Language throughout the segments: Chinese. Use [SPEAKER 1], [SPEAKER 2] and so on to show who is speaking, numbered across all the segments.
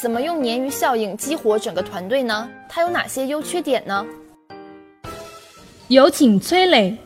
[SPEAKER 1] 怎么用鲶鱼效应激活整个团队呢？它有哪些优缺点呢？
[SPEAKER 2] 有请崔磊。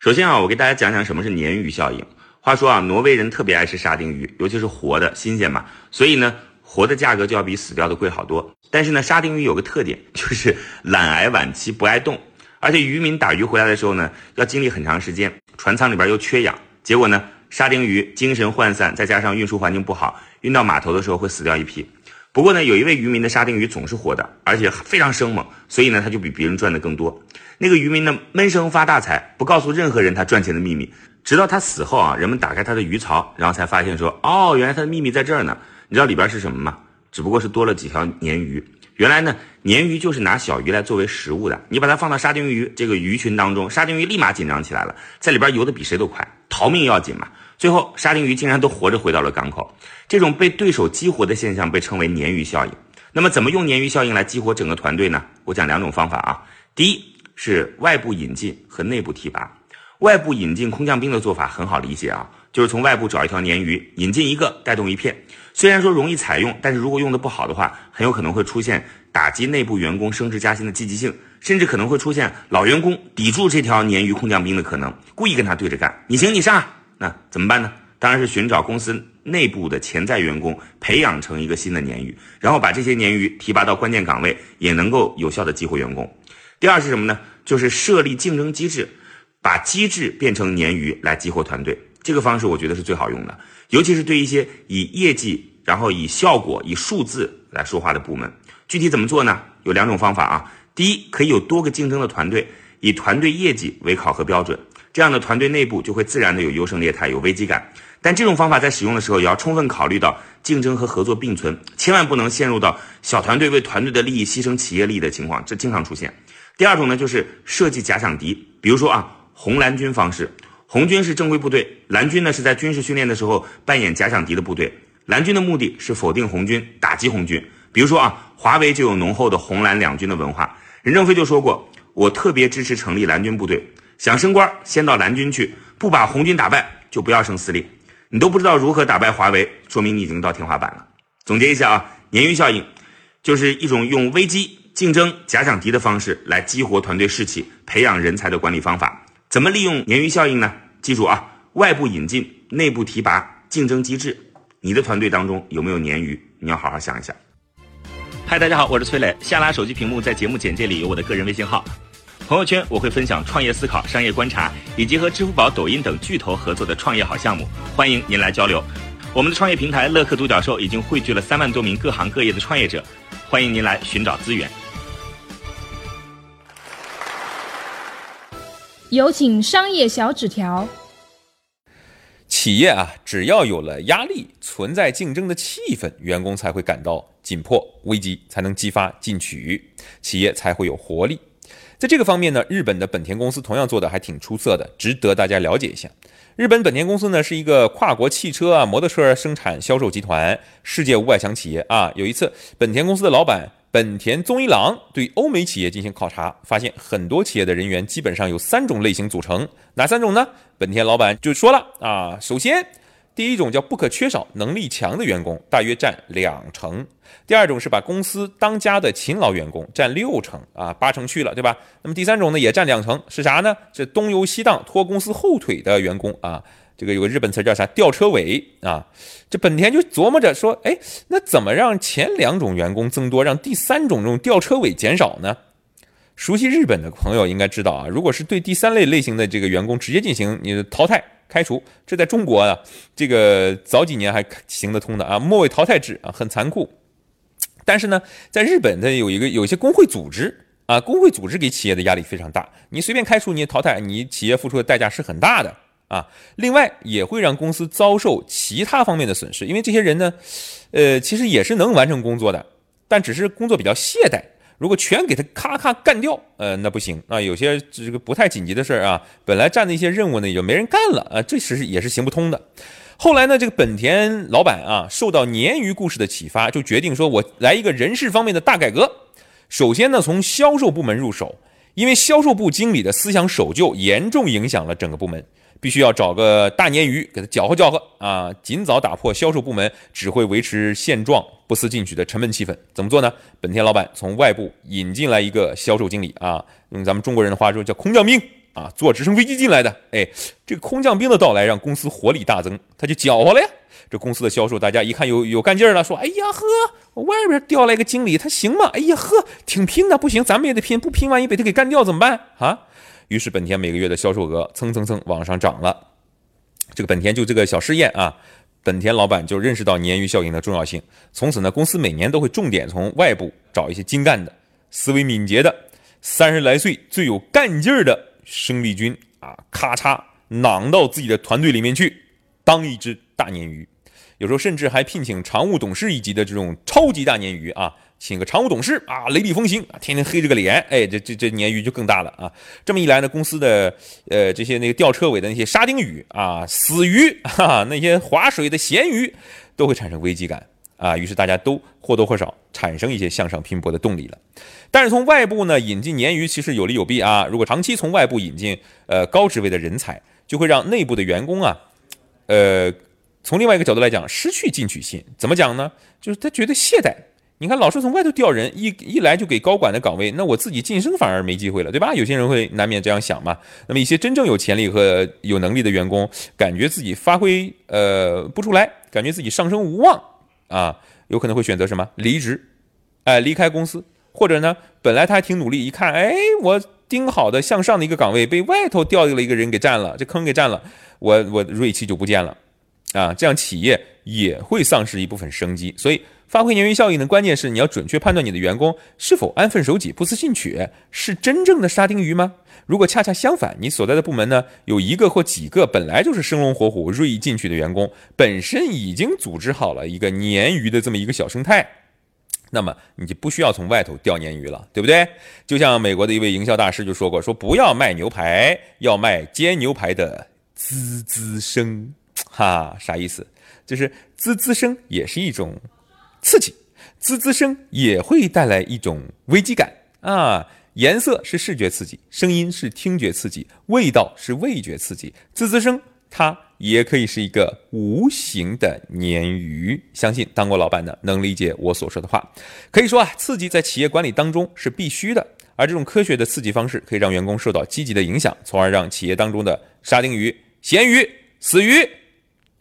[SPEAKER 3] 首先啊，我给大家讲讲什么是鲶鱼效应。话说啊，挪威人特别爱吃沙丁鱼，尤其是活的，新鲜嘛，所以呢，活的价格就要比死掉的贵好多。但是呢，沙丁鱼有个特点，就是懒癌晚期，不爱动，而且渔民打鱼回来的时候呢，要经历很长时间，船舱里边又缺氧，结果呢。沙丁鱼精神涣散，再加上运输环境不好，运到码头的时候会死掉一批。不过呢，有一位渔民的沙丁鱼总是活的，而且非常生猛，所以呢，他就比别人赚的更多。那个渔民呢，闷声发大财，不告诉任何人他赚钱的秘密，直到他死后啊，人们打开他的鱼槽，然后才发现说，哦，原来他的秘密在这儿呢。你知道里边是什么吗？只不过是多了几条鲶鱼。原来呢，鲶鱼就是拿小鱼来作为食物的。你把它放到沙丁鱼这个鱼群当中，沙丁鱼立马紧张起来了，在里边游的比谁都快，逃命要紧嘛。最后，沙丁鱼竟然都活着回到了港口。这种被对手激活的现象被称为鲶鱼效应。那么，怎么用鲶鱼效应来激活整个团队呢？我讲两种方法啊。第一是外部引进和内部提拔。外部引进空降兵的做法很好理解啊，就是从外部找一条鲶鱼，引进一个带动一片。虽然说容易采用，但是如果用的不好的话，很有可能会出现打击内部员工升职加薪的积极性，甚至可能会出现老员工抵住这条鲶鱼空降兵的可能，故意跟他对着干。你行你上。那怎么办呢？当然是寻找公司内部的潜在员工，培养成一个新的鲶鱼，然后把这些鲶鱼提拔到关键岗位，也能够有效的激活员工。第二是什么呢？就是设立竞争机制，把机制变成鲶鱼来激活团队。这个方式我觉得是最好用的，尤其是对一些以业绩，然后以效果、以数字来说话的部门。具体怎么做呢？有两种方法啊。第一，可以有多个竞争的团队，以团队业绩为考核标准。这样的团队内部就会自然的有优胜劣汰，有危机感。但这种方法在使用的时候，也要充分考虑到竞争和合作并存，千万不能陷入到小团队为团队的利益牺牲企业利益的情况，这经常出现。第二种呢，就是设计假想敌，比如说啊，红蓝军方式，红军是正规部队，蓝军呢是在军事训练的时候扮演假想敌的部队。蓝军的目的是否定红军，打击红军。比如说啊，华为就有浓厚的红蓝两军的文化。任正非就说过，我特别支持成立蓝军部队。想升官，先到蓝军去，不把红军打败，就不要升司令。你都不知道如何打败华为，说明你已经到天花板了。总结一下啊，鲶鱼效应就是一种用危机、竞争、假想敌的方式来激活团队士气、培养人才的管理方法。怎么利用鲶鱼效应呢？记住啊，外部引进、内部提拔、竞争机制。你的团队当中有没有鲶鱼？你要好好想一想。嗨，大家好，我是崔磊。下拉手机屏幕，在节目简介里有我的个人微信号。朋友圈我会分享创业思考、商业观察，以及和支付宝、抖音等巨头合作的创业好项目，欢迎您来交流。我们的创业平台乐客独角兽已经汇聚了三万多名各行各业的创业者，欢迎您来寻找资源。
[SPEAKER 2] 有请商业小纸条。
[SPEAKER 4] 企业啊，只要有了压力，存在竞争的气氛，员工才会感到紧迫，危机才能激发进取，企业才会有活力。在这个方面呢，日本的本田公司同样做的还挺出色的，值得大家了解一下。日本本田公司呢是一个跨国汽车啊、摩托车生产销售集团，世界五百强企业啊。有一次，本田公司的老板本田宗一郎对欧美企业进行考察，发现很多企业的人员基本上有三种类型组成，哪三种呢？本田老板就说了啊，首先。第一种叫不可缺少能力强的员工，大约占两成；第二种是把公司当家的勤劳员工，占六成啊，八成去了，对吧？那么第三种呢，也占两成，是啥呢？是东游西荡、拖公司后腿的员工啊。这个有个日本词叫啥？吊车尾啊。这本田就琢磨着说，哎，那怎么让前两种员工增多，让第三种这种吊车尾减少呢？熟悉日本的朋友应该知道啊，如果是对第三类类型的这个员工直接进行你的淘汰。开除，这在中国啊，这个早几年还行得通的啊，末位淘汰制啊，很残酷。但是呢，在日本，它有一个有一些工会组织啊，工会组织给企业的压力非常大。你随便开除，你淘汰，你企业付出的代价是很大的啊。另外也会让公司遭受其他方面的损失，因为这些人呢，呃，其实也是能完成工作的，但只是工作比较懈怠。如果全给他咔咔干掉，呃，那不行啊。有些这个不太紧急的事儿啊，本来占的一些任务呢，也就没人干了啊，这是也是行不通的。后来呢，这个本田老板啊，受到鲶鱼故事的启发，就决定说，我来一个人事方面的大改革。首先呢，从销售部门入手，因为销售部经理的思想守旧严重影响了整个部门。必须要找个大鲶鱼给他搅和搅和啊！尽早打破销售部门只会维持现状、不思进取的沉闷气氛。怎么做呢？本田老板从外部引进来一个销售经理啊，用咱们中国人的话说叫空降兵啊，坐直升飞机进来的。哎，这个空降兵的到来让公司活力大增，他就搅和了呀。这公司的销售大家一看有有干劲了，说：“哎呀呵，外边调来个经理，他行吗？哎呀呵，挺拼的，不行，咱们也得拼，不拼万一被他给干掉怎么办啊？”于是本田每个月的销售额蹭蹭蹭往上涨了。这个本田就这个小试验啊，本田老板就认识到鲶鱼效应的重要性。从此呢，公司每年都会重点从外部找一些精干的、思维敏捷的、三十来岁最有干劲儿的生力军啊，咔嚓囊到自己的团队里面去，当一只大鲶鱼。有时候甚至还聘请常务董事一级的这种超级大鲶鱼啊。请个常务董事啊，雷厉风行啊，天天黑着个脸，哎，这这这鲶鱼就更大了啊！这么一来呢，公司的呃这些那个吊车尾的那些沙丁鱼啊、死鱼哈，那些划水的咸鱼都会产生危机感啊，于是大家都或多或少产生一些向上拼搏的动力了。但是从外部呢引进鲶鱼其实有利有弊啊。如果长期从外部引进呃高职位的人才，就会让内部的员工啊，呃，从另外一个角度来讲失去进取心。怎么讲呢？就是他觉得懈怠。你看，老是从外头调人，一一来就给高管的岗位，那我自己晋升反而没机会了，对吧？有些人会难免这样想嘛。那么一些真正有潜力和有能力的员工，感觉自己发挥呃不出来，感觉自己上升无望啊，有可能会选择什么离职，哎，离开公司，或者呢，本来他还挺努力，一看，哎，我盯好的向上的一个岗位被外头调了一个人给占了，这坑给占了，我我锐气就不见了啊，这样企业也会丧失一部分生机，所以。发挥鲶鱼效应的关键是你要准确判断你的员工是否安分守己、不思进取，是真正的沙丁鱼吗？如果恰恰相反，你所在的部门呢有一个或几个本来就是生龙活虎、锐意进取的员工，本身已经组织好了一个鲶鱼的这么一个小生态，那么你就不需要从外头钓鲶鱼了，对不对？就像美国的一位营销大师就说过：“说不要卖牛排，要卖煎牛排的滋滋声。”哈，啥意思？就是滋滋声也是一种。刺激，滋滋声也会带来一种危机感啊！颜色是视觉刺激，声音是听觉刺激，味道是味觉刺激。滋滋声它也可以是一个无形的鲶鱼。相信当过老板的能理解我所说的话。可以说啊，刺激在企业管理当中是必须的，而这种科学的刺激方式可以让员工受到积极的影响，从而让企业当中的沙丁鱼、咸鱼、死鱼